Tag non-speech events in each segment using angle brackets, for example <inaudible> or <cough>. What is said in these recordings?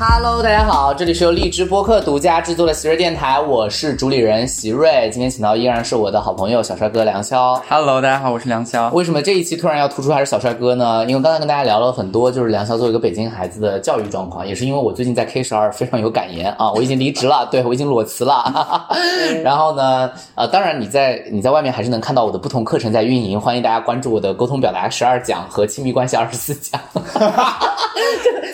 Hello，大家好，这里是由荔枝播客独家制作的席瑞电台，我是主理人席瑞。今天请到依然是我的好朋友小帅哥梁潇。Hello，大家好，我是梁潇。为什么这一期突然要突出还是小帅哥呢？因为刚才跟大家聊了很多，就是梁潇作为一个北京孩子的教育状况，也是因为我最近在 K 十二非常有感言啊，我已经离职了，<laughs> 对我已经裸辞了。<laughs> 然后呢，呃，当然你在你在外面还是能看到我的不同课程在运营，欢迎大家关注我的沟通表达十二讲和亲密关系二十四讲。<laughs>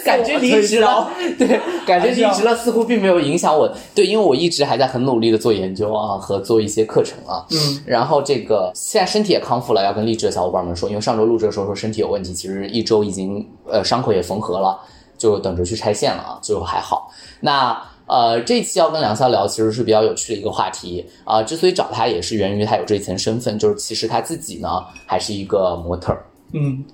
感觉离职了，<laughs> 对，感觉离职了，似乎并没有影响我。对，因为我一直还在很努力的做研究啊，和做一些课程啊。嗯，然后这个现在身体也康复了，要跟励志的小伙伴们说，因为上周录制的时候说身体有问题，其实一周已经呃伤口也缝合了，就等着去拆线了啊，最后还好。那。呃，这期要跟梁潇聊，其实是比较有趣的一个话题啊、之所以找他，也是源于他有这一层身份，就是其实他自己呢还是一个模特儿。嗯，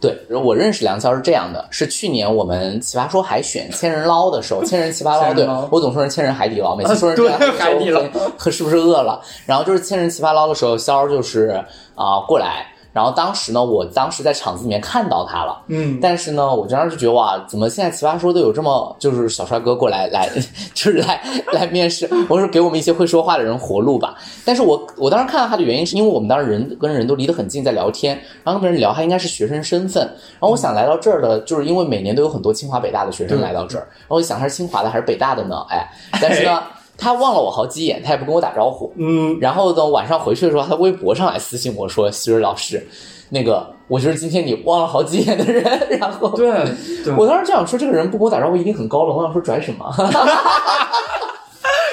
对，我认识梁潇是这样的，是去年我们奇葩说海选千人捞的时候，千人奇葩捞，<laughs> 对我总说人千人海底捞，每次说成这样对海底捞和是不是饿了？然后就是千人奇葩捞的时候，潇儿就是啊、过来，然后当时呢，我当时在场子里面看到他了，嗯，但是呢，我当时就觉得哇，怎么现在奇葩说都有这么就是小帅哥过来来，<laughs> 就是来来面试，我说给我们一些会说话的人活路吧。但是我我当时看到他的原因是因为我们当时人跟人都离得很近，在聊天，然后跟人聊他应该是学生身份，然后我想来到这儿的，就是因为每年都有很多清华北大的学生来到这儿，然后我想他是清华的还是北大的呢？哎，但是呢。他望了我好几眼，他也不跟我打招呼。嗯，然后等，晚上回去的时候，他微博上来私信我说：“希瑞老师，那个我就是今天你望了好几眼的人。”然后对对，我当时就想说，这个人不跟我打招呼一定很高冷。我想说拽什么？<laughs>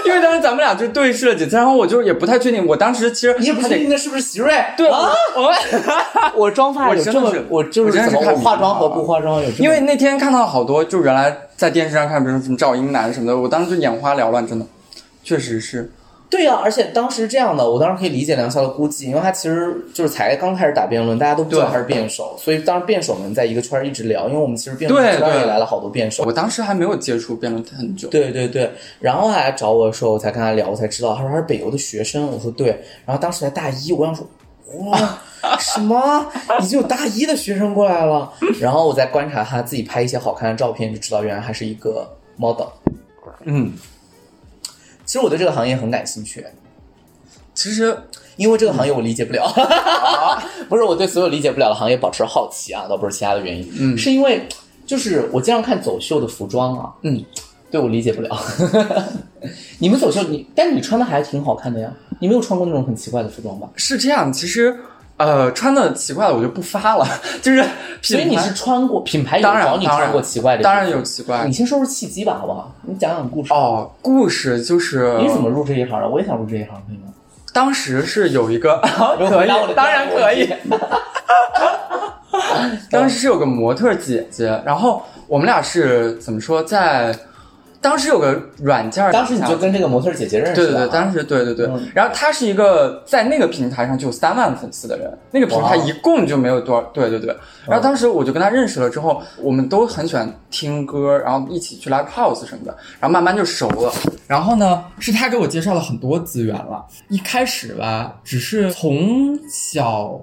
因为当时咱们俩就对视了几次，然后我就也不太确定，我当时其实你也不确定那是不是席瑞？对，啊，我们 <laughs> 我妆发有这么我就是怎么化妆和不化妆有这么，因为那天看到好多，就原来在电视上看，比如说什么赵英男什么的，我当时就眼花缭乱，真的，确实是，对呀、而且当时这样的，我当时可以理解梁潇的估计，因为他其实就是才刚开始打辩论，大家都不知道他是辩手，所以当时辩手们在一个圈儿一直聊，因为我们其实辩论对知道也来了好多辩手。我当时还没有接触辩论很久，对对对，然后他来找我的时候，我才跟他聊，我才知道他说他是北邮的学生。我说对，然后当时才大一，我想说哇，什么 <laughs> 已经有大一的学生过来了？然后我再观察他自己拍一些好看的照片，就知道原来还是一个 model。嗯，其实我对这个行业很感兴趣，其实因为这个行业我理解不了，<laughs> 不是我对所有理解不了的行业保持好奇啊，倒不是其他的原因，嗯。是因为就是我经常看走秀的服装啊，嗯，对我理解不了。<laughs> 你们走秀，你但你穿的还挺好看的呀，你没有穿过那种很奇怪的服装吧？是这样，其实呃穿的奇怪的我就不发了，<laughs> 就是品牌所以你是穿过品牌有找你穿过奇怪的，当然有。奇怪你先说说契机吧，好不好？你讲讲故事。哦，故事就是你怎么入这一行的？我也想入这一行，可以吗？当时是有一个 <laughs> 有可以当然可以第。<laughs> 当时是有个模特姐姐，然后我们俩是怎么说，在当时有个软件，当时你就跟这个模特姐姐认识对对对，当时对对对嗯，然后他是一个在那个平台上就有三万粉丝的人，那个平台一共就没有多少，对对对。然后当时我就跟他认识了之后，我们都很喜欢听歌，然后一起去 live house 什么的，然后慢慢就熟了。然后呢，是他给我介绍了很多资源了。一开始吧，只是从小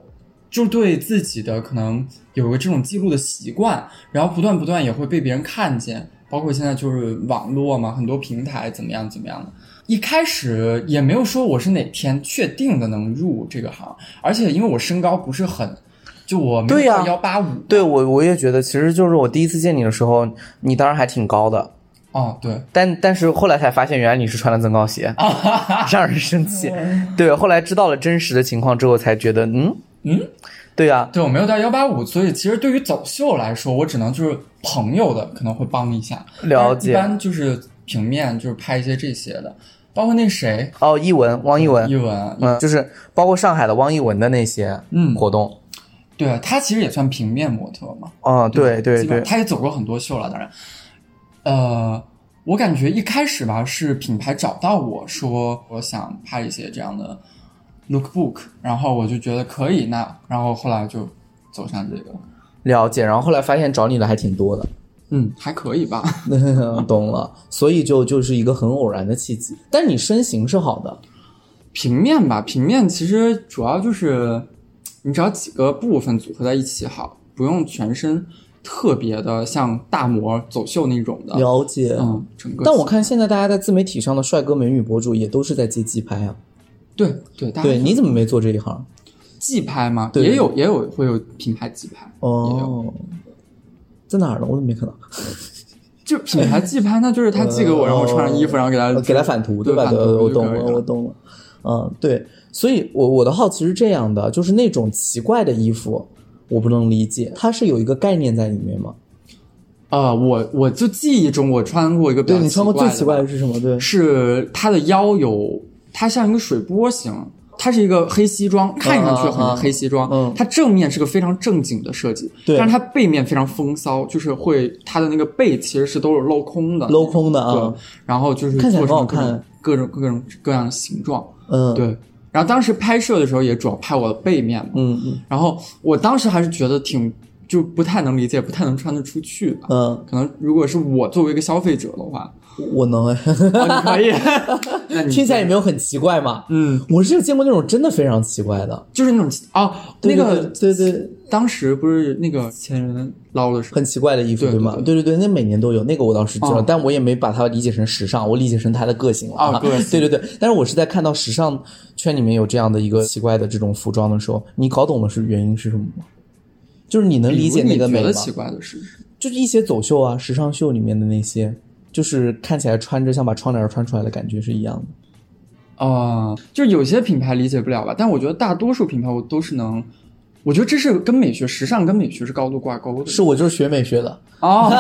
就对自己的可能有个这种记录的习惯，然后不断不断也会被别人看见，包括现在就是网络嘛，很多平台怎么样怎么样的。一开始也没有说我是哪天确定的能入这个行，而且因为我身高不是很，就我没对呀有幺八五，对我我也觉得，其实就是我第一次见你的时候，你当然还挺高的，哦对，但但是后来才发现，原来你是穿了增高鞋，<laughs> 让人生气。对，后来知道了真实的情况之后，才觉得，嗯嗯，对呀、对我没有到幺八五，所以其实对于走秀来说，我只能就是朋友的可能会帮一下，了解。一般就是平面就是拍一些这些的，包括那谁？哦，艺文，汪一文。艺，文，嗯，就是包括上海的汪一文的那些嗯。活动，对他其实也算平面模特嘛，哦，对对对。他也走过很多秀了，当然，呃，我感觉一开始吧是品牌找到我说我想拍一些这样的 lookbook，然后我就觉得可以，那然后后来就走上这个，了解。然后后来发现找你的还挺多的，嗯，还可以吧。<laughs> 懂了。所以就就是一个很偶然的契机。但你身形是好的，平面吧，平面其实主要就是你只要几个部分组合在一起好，不用全身。特别的像大模走秀那种的。了解。嗯，整个。但我看现在大家在自媒体上的帅哥美女博主也都是在接机拍啊。对对，大家对，你怎么没做这一行？寄拍吗？对也有也有会有品牌寄拍，哦，在哪儿呢？我怎么没看到？<laughs> 就品牌寄拍，那就是他寄给我，然后我穿上衣服，然后给他呃给他返图，对返图对，我懂了，我懂了。嗯，对，所以我我的好奇是这样的，就是那种奇怪的衣服，我不能理解，它是有一个概念在里面吗？啊，我我就记忆中我穿过一个比较对你穿过最奇怪的的是什么？对，是它的腰有，它像一个水波形，它是一个黑西装，看上去很黑西装，嗯。它正面是个非常正经的设计，对但是它背面非常风骚，就是会它的那个背其实是都是镂空的，镂空的啊对，然后就是看起来好成各种各种各种各样的形状，嗯，，对。然后当时拍摄的时候也主要拍我的背面嘛，嗯嗯。然后我当时还是觉得挺就不太能理解，不太能穿得出去吧。嗯，可能如果是我作为一个消费者的话，我能。哎，哦，你可以，<laughs> 听起来也没有很奇怪嘛。嗯，我是有见过那种真的非常奇怪的，就是那种哦，那个对对对，当时不是那个前人捞的时候，很奇怪的衣服，对吗？对。对对对，那每年都有，那个我倒是知道，哦。但我也没把它理解成时尚，我理解成它的个性了。哦对对对，但是我是在看到时尚圈里面有这样的一个奇怪的这种服装的时候，你搞懂了是原因是什么吗？就是你能理解那个美就是一些走秀啊、时尚秀里面的那些，就是看起来穿着像把窗帘穿出来的感觉是一样的。啊、就是有些品牌理解不了吧，但我觉得大多数品牌我都是能，我觉得这是跟美学、时尚跟美学是高度挂钩的。是我就是学美学的，哦，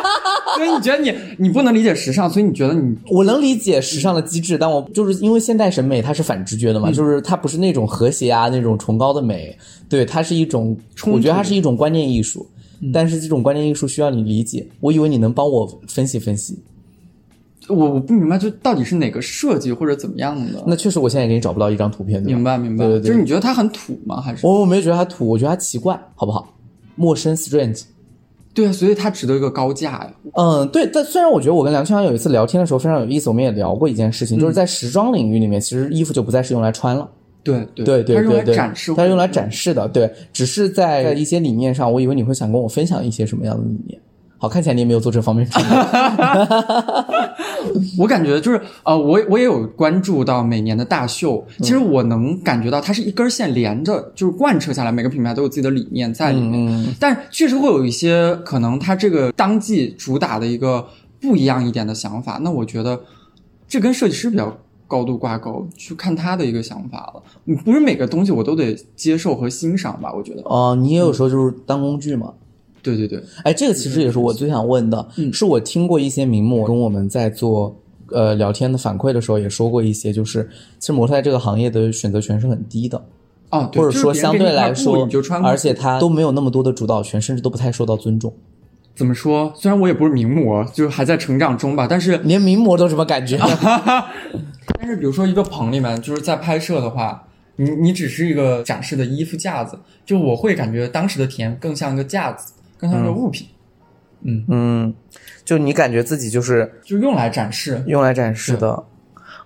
<laughs> 所以你觉得你你不能理解时尚，所以你觉得你我能理解时尚的机制，但我就是因为现代审美它是反直觉的嘛，就是它不是那种和谐啊那种崇高的美，对，它是一种，我觉得它是一种观念艺术，但是这种观念艺术需要你理解，我以为你能帮我分析分析，我我不明白，就到底是哪个设计或者怎么样的？那确实我现在也给你找不到一张图片，明白明白，对对对就是你觉得它很土吗？还是我我没觉得它土，我觉得它奇怪，好不好？陌生 strange。对啊，所以它值得一个高价呀。嗯，对，但虽然我觉得我跟梁秋阳有一次聊天的时候非常有意思，我们也聊过一件事情，就是在时装领域里面，其实衣服就不再是用来穿了，对对对对它是用对展示，它是用来展示的，对，只是在一些理念上，我以为你会想跟我分享一些什么样的理念。好，看起来你也没有做这方面准备。<laughs> 我感觉就是呃，我我也有关注到每年的大秀，其实我能感觉到它是一根线连着，就是贯彻下来，每个品牌都有自己的理念在里面。嗯，但确实会有一些可能它这个当季主打的一个不一样一点的想法，那我觉得这跟设计师比较高度挂钩，去看他的一个想法了。你不是每个东西我都得接受和欣赏吧？我觉得，哦、你也有时候就是当工具嘛。对对对，哎，这个其实也是我最想问的，嗯是我听过一些名模跟我们在做呃聊天的反馈的时候也说过一些，就是其实模特在这个行业的选择权是很低的，啊，对或者说相对来说而且他都没有那么多的主导权，甚至都不太受到尊重。怎么说？虽然我也不是名模，就是还在成长中吧，但是连名模都什么感觉？<laughs> 但是比如说一个棚里面，就是在拍摄的话，你你只是一个展示的衣服架子，就我会感觉当时的体验更像一个架子，更像一个物品，嗯，就你感觉自己就是就用来展示。用来展示的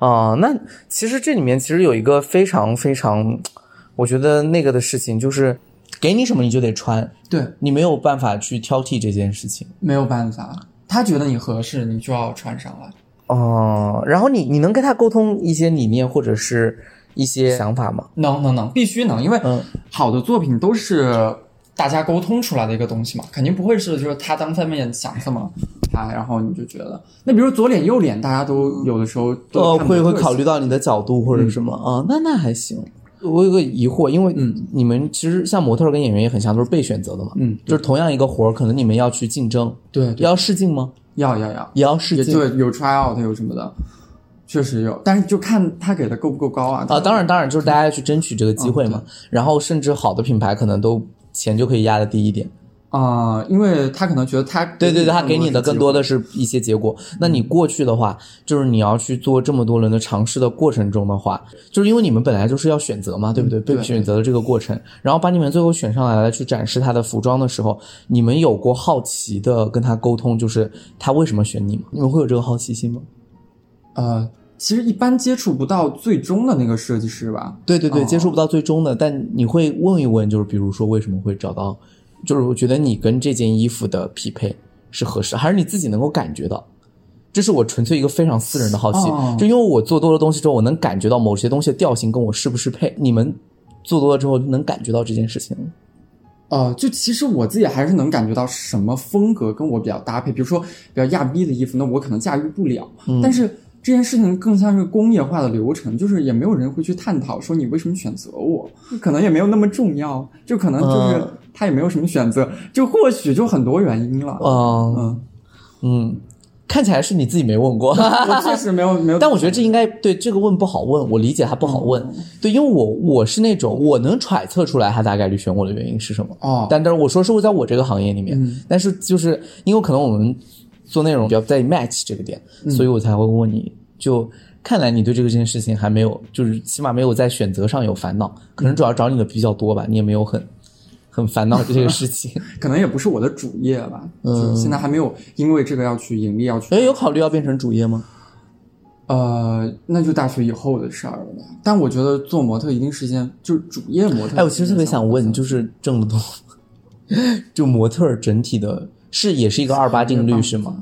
啊、那其实这里面其实有一个非常非常，我觉得那个的事情就是，给你什么你就得穿，对，你没有办法去挑剔这件事情。没有办法，他觉得你合适，你就要穿上来。哦，然后你你能跟他沟通一些理念或者是一些想法吗？能能能，必须能，因为嗯好的作品都是大家沟通出来的一个东西嘛，肯定不会是就是他单方面想这么拍，然后你就觉得，那比如左脸右脸，大家都有的时候都呃，会会考虑到你的角度或者什么啊、那那还行。我有个疑惑，因为嗯你们其实像模特跟演员也很像，都是被选择的嘛。嗯，就是同样一个活儿，可能你们要去竞争，对对要试镜吗？要要要，也要试镜对，有 try out 有什么的，确实有，但是就看他给的够不够高啊。啊，当然当然，就是大家要去争取这个机会嘛。嗯然后甚至好的品牌可能都钱就可以压的低一点。啊、因为他可能觉得他对对对，他给你的更多的的是一些结果。那你过去的话，就是你要去做这么多轮的尝试的过程中的话，就是因为你们本来就是要选择嘛，对不对？被对选择的这个过程，然后把你们最后选上来了，去展示他的服装的时候，你们有过好奇的跟他沟通，就是他为什么选你吗？你们会有这个好奇心吗？呃，其实一般接触不到最终的那个设计师吧。对对对，哦接触不到最终的，但你会问一问，就是比如说为什么会找到就是我觉得你跟这件衣服的匹配是合适，还是你自己能够感觉到？这是我纯粹一个非常私人的好奇，哦就因为我做多了东西之后，我能感觉到某些东西的调性跟我适不适配。你们做多了之后能感觉到这件事情吗？呃，就其实我自己还是能感觉到什么风格跟我比较搭配，比如说比较亚逼的衣服，那我可能驾驭不了。但是这件事情更像是工业化的流程，就是也没有人会去探讨说你为什么选择我，可能也没有那么重要，就可能就是嗯他也没有什么选择，就或许就很多原因了。嗯嗯，嗯，看起来是你自己没问过。<laughs> 我确实没有没有，<laughs> 但我觉得这应该对这个问不好问，我理解它不好问。嗯对，因为我我是那种我能揣测出来他大概率选我的原因是什么。哦，但但是我说是我在我这个行业里面，嗯但是就是因为可能我们做内容比较在意 match 这个点，嗯所以我才会问你。就看来你对这个件事情还没有，就是起码没有在选择上有烦恼，可能主要找你的比较多吧，你也没有很很烦恼这个事情。<laughs> 可能也不是我的主业吧，嗯就现在还没有因为这个要去盈利，要去哎，有考虑要变成主业吗？呃，那就大学以后的事儿了吧。但我觉得做模特一定是一件就是主业模特。哎，我其实特别想问，就是挣得多，<laughs> 就模特整体的是也是一个二八定律是吗？？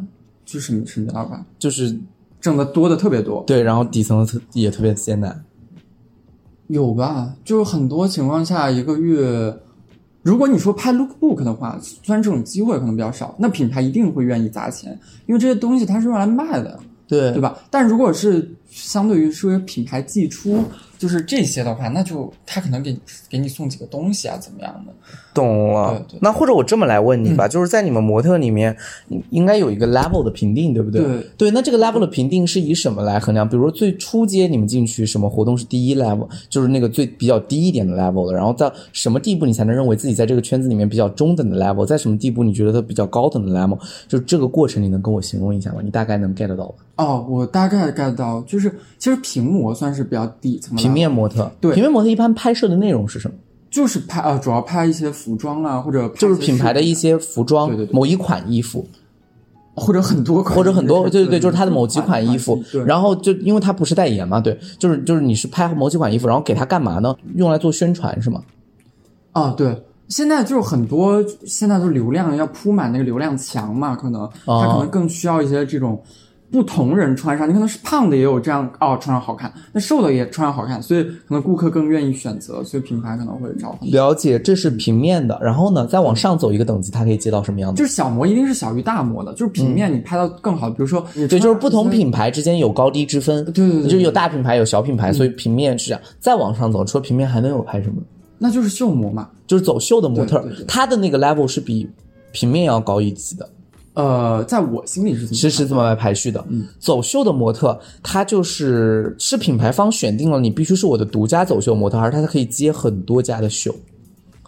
就是什么什么叫二八？就是挣的多的特别多，对，然后底层特也特别艰难。有吧？就是很多情况下一个月，如果你说拍 lookbook 的话，虽然这种机会可能比较少，那品牌一定会愿意砸钱，因为这些东西它是用来卖的，对对吧？但如果是相对于说品牌寄出，就是这些的话，那就他可能给给你送几个东西啊，怎么样的？懂了对对那或者我这么来问你吧，就是在你们模特里面，应应该有一个 level 的评定，对不对？对对那这个 level 的评定是以什么来衡量？比如说最初阶你们进去什么活动是第一 level，就是那个最比较低一点的 level 的，然后到什么地步你才能认为自己在这个圈子里面比较中等的 level，在什么地步你觉得它比较高等的 level？就是这个过程你能跟我形容一下吗？你大概能 get 到吧？哦，我大概 get 到，就是其实屏模算是比较底层的，平面模特，对平面模特一般拍摄的内容是什么？就是拍呃，主要拍一些服装啊，或者就是品牌的一些服装，对对对某一款衣服，或者很多款，或者很多，对对对，就是他的某几款衣服，对，然后就因为他不是代言嘛，对，就是就是你是拍某几款衣服，然后给他干嘛呢？用来做宣传是吗？啊对。现在就是很多，现在就流量要铺满那个流量墙嘛，可能哦它可能更需要一些这种不同人穿上。你可能是胖的也有这样哦，穿上好看；那瘦的也穿上好看，所以可能顾客更愿意选择，所以品牌可能会找。了解，这是平面的，然后呢，再往上走一个等级，它可以接到什么样子？就是小模一定是小于大模的，就是平面你拍到更好，比如说你对，就是不同品牌之间有高低之分，对对对对就是有大品牌有小品牌，所以平面是这样。再往上走，除了平面还能有拍什么？那就是秀模嘛。就是走秀的模特对对对，它的那个 level 是比平面要高一级的。呃，在我心里是其实是是这么来排序的。嗯，走秀的模特，它就是是品牌方选定了你必须是我的独家走秀模特，还是它可以接很多家的秀。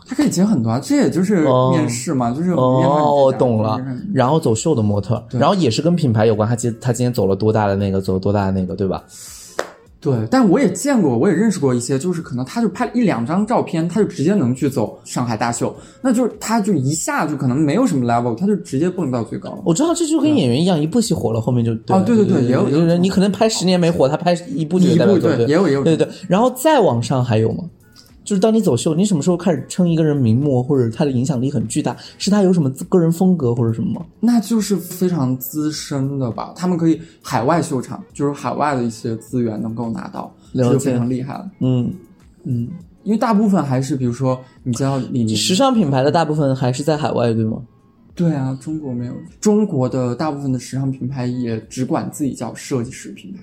它可以接很多啊，这也就是哦面试嘛，就是哦，我懂了。然后走秀的模特，然后也是跟品牌有关，他今他今天走了多大的那个，走了多大的那个，对吧？对，但我也见过，我也认识过一些，就是可能他就拍了一两张照片，他就直接能去走上海大秀，那就是他就一下就可能没有什么 level，他就直接蹦到最高了。我知道这就跟演员一样，一部戏火了，后面就对哦对对对也有有人你可能拍十年没火，他拍一部就一部代表对对也有也有对对对，然后再往上还有吗？就是当你走秀，你什么时候开始称一个人名模，或者他的影响力很巨大？是他有什么个人风格或者什么吗？那就是非常资深的吧，他们可以海外秀场，就是海外的一些资源能够拿到，这就非常厉害了。嗯，嗯，因为大部分还是比如说你知道李宁，时尚品牌的大部分还是在海外，对吗？对啊，中国没有，中国的大部分的时尚品牌也只管自己叫设计师品牌。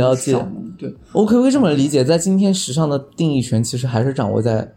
了解对我可不可以这么理解？在今天，时尚的定义权其实还是掌握在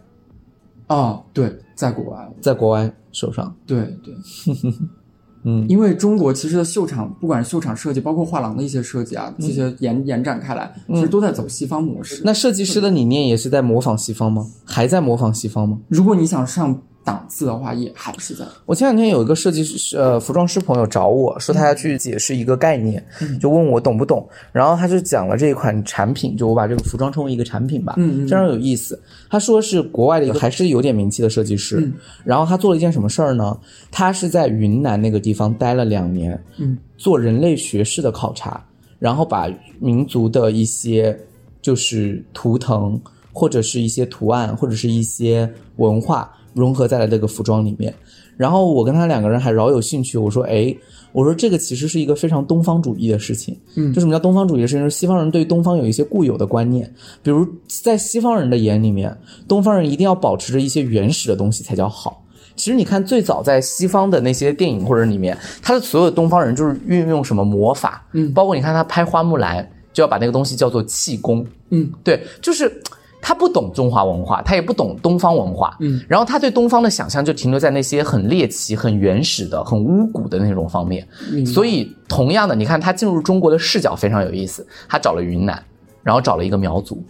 啊，对，在国外，在国外手上。对对，<laughs> 嗯，因为中国其实的秀场，不管是秀场设计，包括画廊的一些设计啊，这些延延展开来，其实都在走西方模式。那设计师的理念也是在模仿西方吗？还在模仿西方吗？如果你想上档次的话，也还是在。我前两天有一个设计师，呃，服装师朋友找我说他要去解释一个概念，就问我懂不懂，然后他就讲了这一款产品，就我把这个服装称为一个产品吧，嗯嗯非常有意思。他说是国外的一个还是有点名气的设计师，嗯然后他做了一件什么事儿呢？他是在云南那个地方待了两年，嗯，做人类学式的考察，然后把民族的一些就是图腾或者是一些图案或者是一些文化，融合在了这个服装里面。然后我跟他两个人还饶有兴趣，我说，哎，我说这个其实是一个非常东方主义的事情。嗯就什么叫东方主义的事情？就是西方人对东方有一些固有的观念，比如在西方人的眼里面，东方人一定要保持着一些原始的东西才叫好。其实你看，最早在西方的那些电影或者里面，他的所有东方人就是运用什么魔法，嗯包括你看他拍花木兰，就要把那个东西叫做气功，嗯对，就是他不懂中华文化，他也不懂东方文化，嗯，然后他对东方的想象就停留在那些很猎奇、很原始的、很巫蛊的那种方面。所以，同样的，你看他进入中国的视角非常有意思，他找了云南，然后找了一个苗族。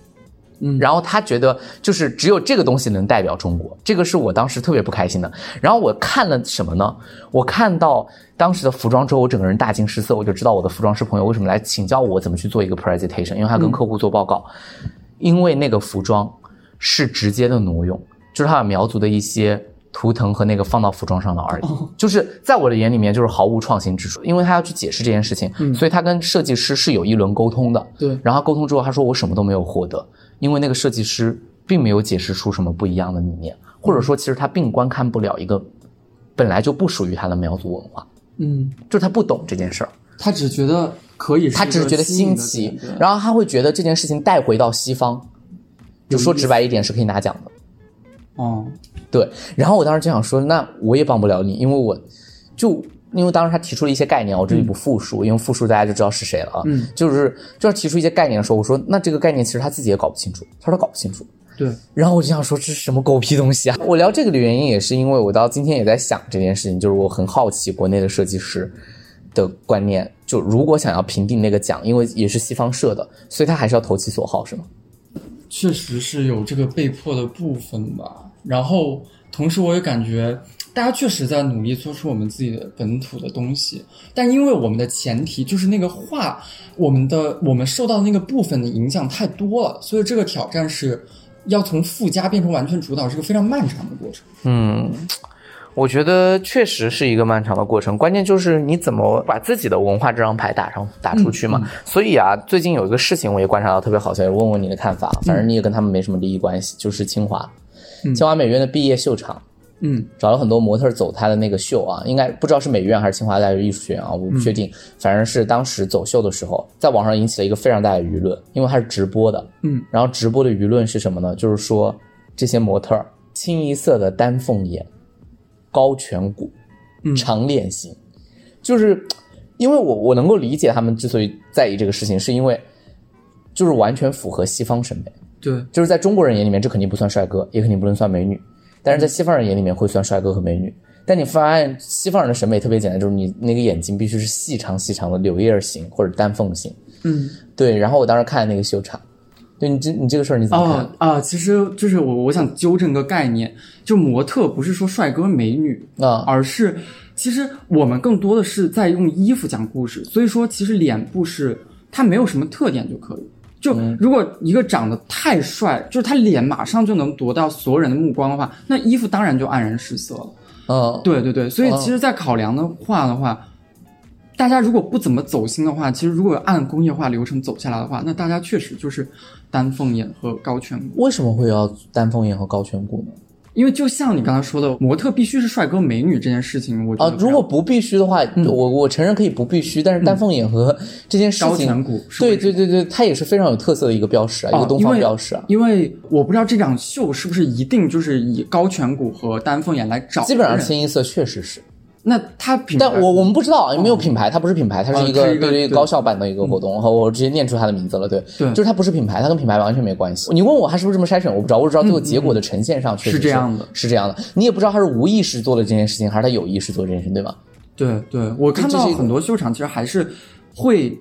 嗯然后他觉得就是只有这个东西能代表中国，这个是我当时特别不开心的。然后我看了什么呢？我看到当时的服装之后，我整个人大惊失色，我就知道我的服装师朋友为什么来请教我怎么去做一个 presentation，因为他跟客户做报告，因为那个服装是直接的挪用，就是他把苗族的一些图腾和那个放到服装上了而已，就是在我的眼里面就是毫无创新之处，因为他要去解释这件事情，所以他跟设计师是有一轮沟通的，对。然后沟通之后，他说我什么都没有获得，因为那个设计师并没有解释出什么不一样的理念，或者说其实他并观看不了一个本来就不属于他的苗族文化，嗯，就是他不懂这件事儿，他只觉得可以，他只是觉得新奇，然后他会觉得这件事情带回到西方，就说直白一点是可以拿奖的。哦，对，然后我当时就想说，那我也帮不了你，因为我就因为当时他提出了一些概念，我这里不复述，因为复述大家就知道是谁了啊。嗯，就是就是提出一些概念的时候，我说那这个概念其实他自己也搞不清楚，他说他搞不清楚。对，然后我就想说这是什么狗屁东西啊！<laughs> 我聊这个的原因也是因为我到今天也在想这件事情，就是我很好奇国内的设计师的观念，就如果想要评定那个奖，因为也是西方设的，所以他还是要投其所好，是吗？确实是有这个被迫的部分吧。然后同时我也感觉。大家确实在努力做出我们自己的本土的东西，但因为我们的前提就是那个画，我们的我们受到的那个部分的影响太多了，所以这个挑战是要从附加变成完全主导，是个非常漫长的过程。嗯，我觉得确实是一个漫长的过程，关键就是你怎么把自己的文化这张牌打上打出去嘛。所以啊，最近有一个事情我也观察到特别好笑，也问问你的看法。反正你也跟他们没什么利益关系，就是清华，清华美院的毕业秀场。嗯，找了很多模特走他的那个秀啊，应该不知道是美院还是清华大学艺术学院啊，我不确定。反正是当时走秀的时候，在网上引起了一个非常大的舆论，因为它是直播的。嗯，然后直播的舆论是什么呢？就是说这些模特清一色的丹凤眼、高颧骨、长脸型，就是因为我我能够理解他们之所以在意这个事情，是因为就是完全符合西方审美。对，就是在中国人眼里面，这肯定不算帅哥，也肯定不能算美女，但是在西方人眼里面会算帅哥和美女。但你发现西方人的审美特别简单，就是你那个眼睛必须是细长细长的柳叶型或者丹凤型。嗯，对。然后我当时看那个秀场，对你这你这个事儿你怎么看？啊啊，其实就是我我想纠正个概念，就模特不是说帅哥美女，啊而是其实我们更多的是在用衣服讲故事，所以说其实脸部是它没有什么特点就可以。就如果一个长得太帅，就是他脸马上就能夺到所有人的目光的话，那衣服当然就黯然失色了。嗯，对对对，所以其实，在考量的话的话，大家如果不怎么走心的话，其实如果按工业化流程走下来的话，那大家确实就是丹凤眼和高颧骨。为什么会要丹凤眼和高颧骨呢？因为就像你刚才说的，模特必须是帅哥美女这件事情，我觉啊，如果不必须的话，我我承认可以不必须，但是丹凤眼和这件事高情，颧骨对对对对，它也是非常有特色的一个标识啊，一个东方标识啊。因为我不知道这场秀是不是一定就是以高颧骨和丹凤眼来找人，基本上清一色确实是，那它品牌，但我我们不知道，没有品牌，它不是品牌，它是一个对一个高校版的一个活动，然后我直接念出它的名字了，对，对就是它不是品牌，它跟品牌完全没关系。你问我它是不是这么筛选，我不知道，我只知道最后结果的呈现上确实是这样的是这样的。你也不知道他是无意识做了这件事情，还是他有意识做这件事情，对吗？对对，我看到很多秀场其实还是会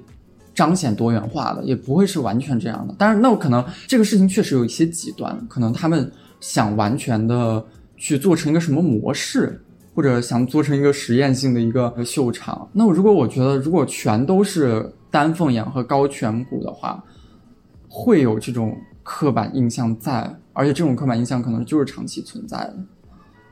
彰显多元化的，也不会是完全这样的。但是，那我可能这个事情确实有一些极端，可能他们想完全的去做成一个什么模式，或者想做成一个实验性的一个秀场。那如果我觉得如果全都是丹凤眼和高颧骨的话，会有这种刻板印象在，而且这种刻板印象可能就是长期存在的。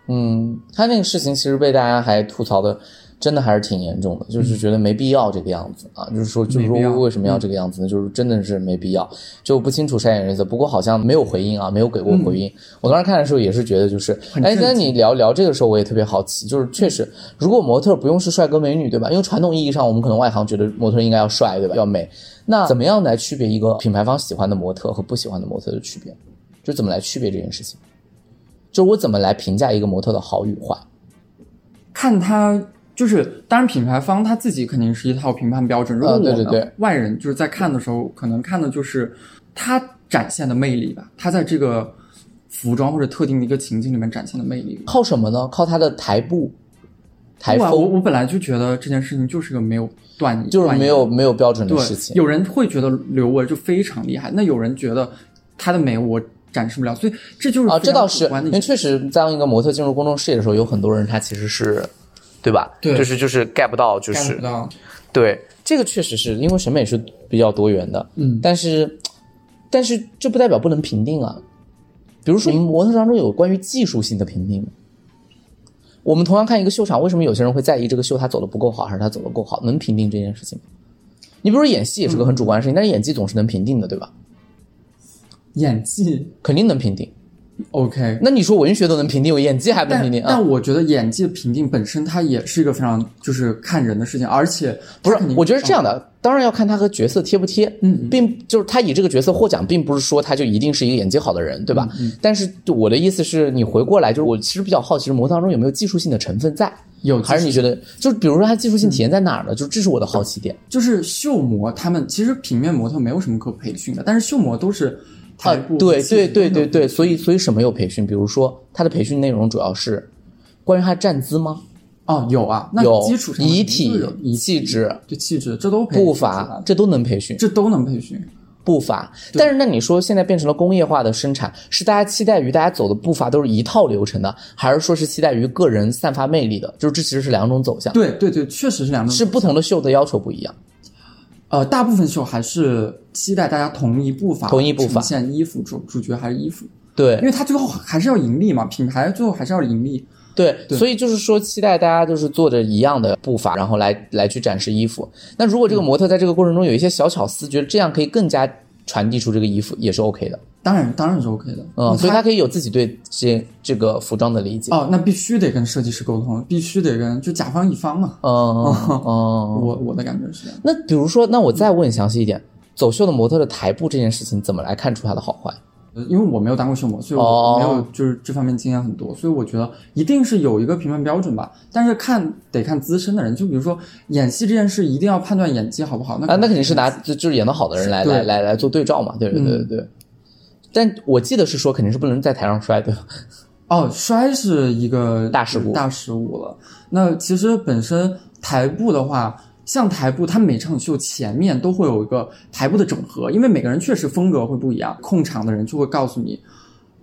嗯，他那个事情其实被大家还吐槽的真的还是挺严重的，就是觉得没必要这个样子啊，就是说，就是说为什么要这个样子呢？就是真的是没必要，就不清楚筛选原则。不过好像没有回应啊，没有给过回应。我当时看的时候也是觉得，就是，哎，那你聊聊这个时候，我也特别好奇，就是确实，如果模特不用是帅哥美女，对吧？因为传统意义上，我们可能外行觉得模特应该要帅，对吧？要美。那怎么样来区别一个品牌方喜欢的模特和不喜欢的模特的区别？就怎么来区别这件事情？就我怎么来评价一个模特的好与坏？看他就是，当然品牌方他自己肯定是一套评判标准。如果啊我们、对对对外人就是在看的时候，可能看的就是他展现的魅力吧，他在这个服装或者特定的一个情境里面展现的魅力。靠什么呢？靠他的台步、台不啊我，我本来就觉得这件事情就是个没有断就是没有没有标准的事情。有人会觉得刘雯就非常厉害，那有人觉得她的美我展示不了，所以这就是啊，这倒是，因为确实，当一个模特进入公众视野的时候，有很多人他其实是，对吧？对就是就是 get 不到，就是不到。对，这个确实是因为审美是比较多元的，嗯但是但是这不代表不能评定啊。比如说，我们模特当中有关于技术性的评定吗？我们同样看一个秀场，为什么有些人会在意这个秀他走的不够好，还是他走的够好？能评定这件事情吗？你比如说演戏也是个很主观的事情，但是演技总是能评定的，对吧？演技肯定能评定。OK，那你说文学都能评定，我演技还不能评定啊？但我觉得演技的评定本身它也是一个非常就是看人的事情，而且不是我觉得是这样的，当然要看他和角色贴不贴，嗯并就是他以这个角色获奖，并不是说他就一定是一个演技好的人，对吧？嗯但是我的意思是你回过来，就是我其实比较好奇，模特当中有没有技术性的成分在，有还是你觉得，就是比如说它技术性体现在哪儿呢？就这是我的好奇点。就是秀模他们其实平面模特没有什么可培训的，但是秀模都是啊、，对对对对对，所以所以什么有培训？比如说他的培训内容主要是关于他站姿吗？哦有啊，那有基础上遗体气质、对气质这都培训步伐这都能培训。这都能培训。步伐，但是那你说现在变成了工业化的生产，是大家期待于大家走的步伐都是一套流程的，还是说是期待于个人散发魅力的？就是这其实是两种走向，对对对，确实是两种。是不同的秀的要求不一样。呃，大部分时候还是期待大家同一步伐，同一步伐呈现衣服主主角还是衣服，对因为他最后还是要盈利嘛，品牌最后还是要盈利。对，对所以就是说期待大家就是做着一样的步伐，然后来来去展示衣服。那如果这个模特在这个过程中有一些小巧思，觉得这样可以更加传递出这个衣服，也是 OK 的。当然当然是 OK 的，嗯，所以他他可以有自己对这这个服装的理解。哦，那必须得跟设计师沟通，必须得跟就甲方乙方嘛。嗯嗯嗯。<laughs> 我我的感觉是这样。那比如说，那我再问详细一点，走秀的模特的台步这件事情，怎么来看出它的好坏？呃因为我没有当过秀模，所以哦我没有就是这方面经验很多，所以我觉得一定是有一个评判标准吧。但是看得看资深的人，就比如说演戏这件事，一定要判断演技好不好。那啊，那肯定是拿就就是演的好的人来来来来做对照嘛，对对对对对。但我记得是说，肯定是不能在台上摔，的？哦，摔是一个大事故大失误了。那其实本身台步的话，像台步，它每场秀前面都会有一个台步的整合，因为每个人确实风格会不一样，控场的人就会告诉你，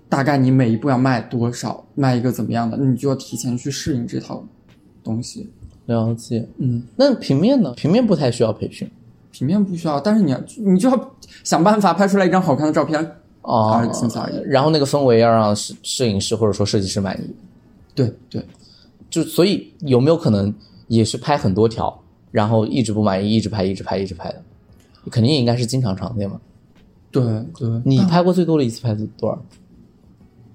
大概你每一步要卖多少，卖一个怎么样的，你就要提前去适应这套东西。了解。嗯，那平面呢？平面不太需要培训平面不需要，但是你要你就要想办法拍出来一张好看的照片。哦还是仅此而已然后那个氛围要让摄摄影师或者说设计师满意，对对，就所以有没有可能也是拍很多条，然后一直不满意，一直拍，一直拍，一直拍的？肯定应该是经常常见嘛。对对，你拍过最多的一次拍多少？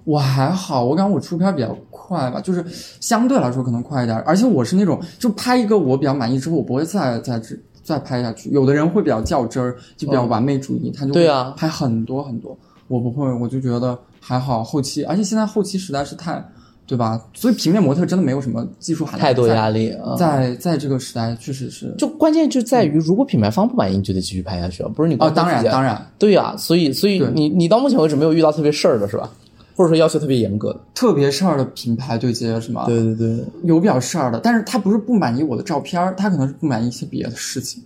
我还好，我感觉我出片比较快吧，就是相对来说可能快一点，而且我是那种就拍一个我比较满意之后，我不会再再再再拍下去。有的人会比较较真儿，就比较完美主义，他就会对啊拍很多很多。我不会，我就觉得还好。后期，而且现在后期实在是太，对吧？所以平面模特真的没有什么技术含量，太多压力。在在这个时代，确实是就关键就在于，如果品牌方不满意，你就得继续拍下去了，不是你哦，当然当然，对呀、所以所以你你到目前为止没有遇到特别事儿的是吧？或者说要求特别严格的？特别事儿的品牌对接是吗？对对对，有比较事儿的，但是他不是不满意我的照片儿，他可能是不满意一些别的事情，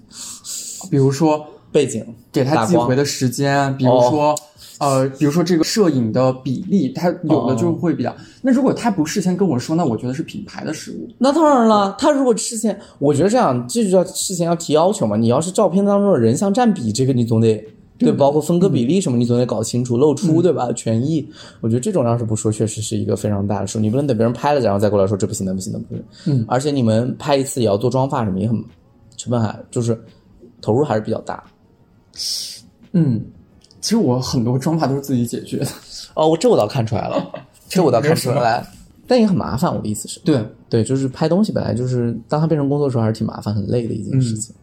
比如说背景给他寄回的时间，比如说、呃，比如说这个摄影的比例，他有的就会比较。那如果他不事先跟我说，那我觉得是品牌的失误。那当然了，他如果事先，我觉得这样，这就叫事先要提要求嘛。你要是照片当中的人像占比，这个你总得对，包括分割比例什么，你总得搞清楚，露出对吧？权益，我觉得这种要是不说，确实是一个非常大的数，你不能等别人拍了然后再过来说这不行那不行那不行。嗯，而且你们拍一次也要做妆发什么，也很成本还就是投入还是比较大。嗯，其实我很多妆发都是自己解决的。哦，我这我倒看出来了，<laughs> 这我倒看出来了，但也很麻烦。我的意思是，对，对，就是拍东西本来就是当它变成工作的时候，还是挺麻烦、很累的一件事情。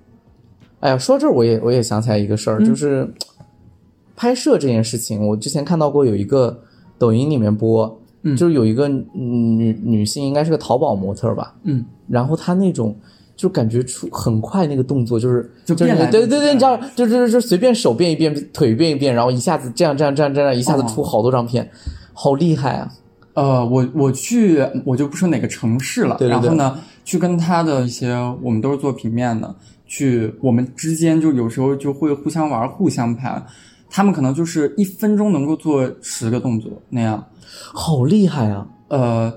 哎呀，说到这儿，我也我也想起来一个事儿，就是拍摄这件事情，我之前看到过有一个抖音里面播，嗯就是有一个女女性，应该是个淘宝模特吧，嗯，然后她那种。就感觉出很快那个动作，就是就变来对对对，你知道，就就就随便手变一变，腿变一变，然后一下子这样这样这样这样，一下子哦出好多张片，好厉害啊！呃，我我去，我就不说哪个城市了，对对对然后呢，去跟他的一些，我们都是做平面的，去我们之间就有时候就会互相玩，互相拍。他们可能就是一分钟能够做十个动作那样，好厉害啊！呃，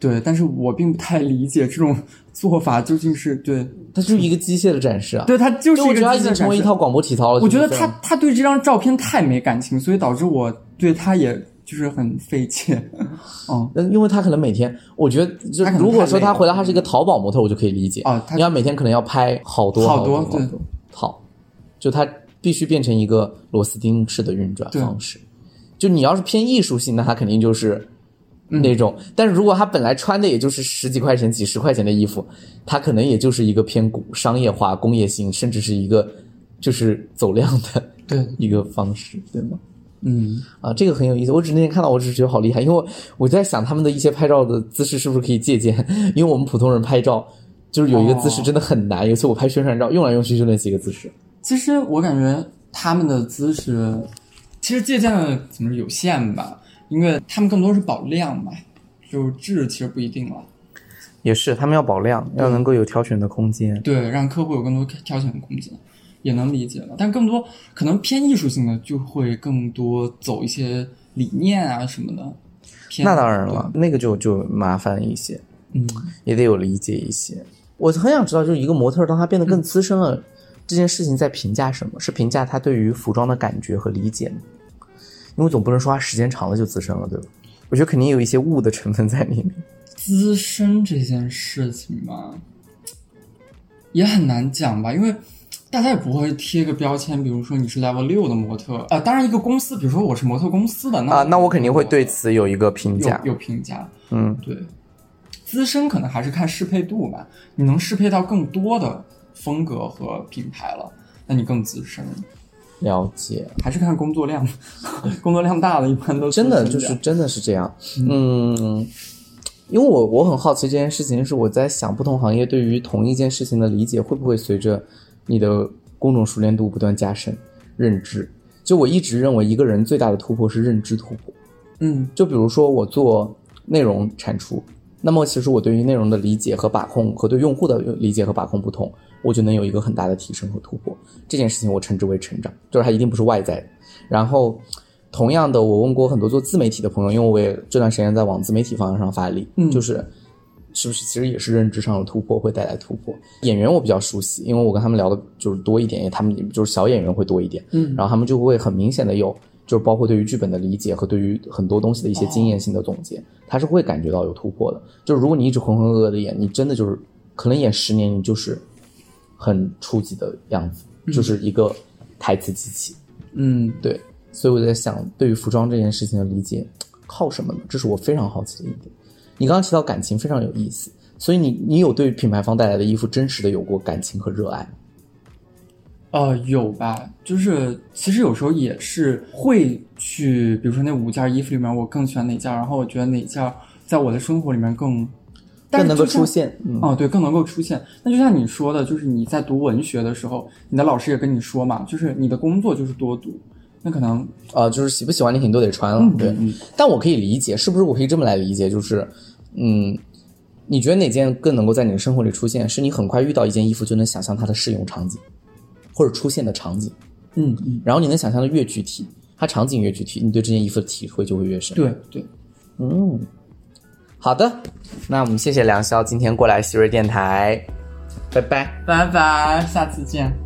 对，但是我并不太理解这种做法究竟是对，它就是一个机械的展示啊。对，它就是一个就我觉得它已机械展示经成为一套广播体操了。我觉得就是这样他他对这张照片太没感情，所以导致我对他也就是很费解。<laughs> 嗯，嗯，因为他可能每天，我觉得就如果说太累了他回来他是一个淘宝模特，我就可以理解哦他你要每天可能要拍好多好多好多好，就他必须变成一个螺丝钉式的运转方式。就你要是偏艺术性，那他肯定就是嗯那种。但是如果他本来穿的也就是十几块钱、几十块钱的衣服，他可能也就是一个偏古商业化、工业性，甚至是一个就是走量的对，<laughs> 一个方式，对吗？嗯，啊，这个很有意思。我只那天看到，我只是觉得好厉害，因为我我在想他们的一些拍照的姿势是不是可以借鉴？<laughs> 因为我们普通人拍照就是有一个姿势哦真的很难。有一次我拍宣传照，用来用去就那几个姿势。其实我感觉他们的姿势，其实借鉴的怎么有限吧，因为他们更多是保量嘛，就质其实不一定了。也是，他们要保量，要能够有挑选的空间。对，让客户有更多挑选的空间，也能理解了。但更多可能偏艺术性的，就会更多走一些理念啊什么的。偏那当然了，那个就就麻烦一些，嗯，也得有理解一些。我很想知道，就是一个模特，当他变得更资深了，这件事情在评价什么？是评价他对于服装的感觉和理解吗？因为总不能说它时间长了就资深了，对吧？我觉得肯定有一些物的成分在里面。<laughs> 资深这件事情吧，也很难讲吧，因为大家也不会贴个标签，比如说你是 level 六的模特啊、呃当然，一个公司，比如说我是模特公司的，那啊，那我肯定会对此有一个评价。有有评价。嗯，对，资深可能还是看适配度吧，你能适配到更多的风格和品牌了，那你更资深。了解，还是看工作量，<laughs> 工作量大了一般都真的就是真的是这样。嗯，因为我我很好奇这件事情，是我在想不同行业对于同一件事情的理解会不会随着你的工种熟练度不断加深，认知。就我一直认为一个人最大的突破是认知突破。嗯就比如说我做内容产出，那么其实我对于内容的理解和把控和对用户的理解和把控不同，我就能有一个很大的提升和突破。这件事情我称之为成长，就是它一定不是外在的。然后，同样的，我问过很多做自媒体的朋友，因为我也这段时间在往自媒体方向上发力，嗯就是是不是其实也是认知上的突破会带来突破。演员我比较熟悉，因为我跟他们聊的就是多一点，他们就是小演员会多一点，嗯然后他们就会很明显的有，就是包括对于剧本的理解和对于很多东西的一些经验性的总结，他是会感觉到有突破的。就是如果你一直浑浑噩噩的演，你真的就是可能演十年，你就是很初级的样子，就是一个台词机器。嗯对，所以我在想，对于服装这件事情的理解，靠什么呢？这是我非常好奇的一点。你刚刚提到感情非常有意思，所以你你有对品牌方带来的衣服真实的有过感情和热爱吗？呃，有吧，就是其实有时候也是会去，比如说那五件衣服里面，我更喜欢哪件，然后我觉得哪件在我的生活里面更更能够出现。嗯，哦，对，更能够出现。那就像你说的，就是你在读文学的时候，你的老师也跟你说嘛，就是你的工作就是多读，那可能呃，就是喜不喜欢你肯定都得穿了，对。嗯但我可以理解，是不是我可以这么来理解？就是，嗯，你觉得哪件更能够在你的生活里出现？是你很快遇到一件衣服就能想象它的适用场景，或者出现的场景，嗯嗯，然后你能想象的越具体，它场景越具体，你对这件衣服的体会就会越深。，对对，嗯，好的，那我们谢谢梁潇今天过来希瑞电台，拜拜。拜拜，下次见。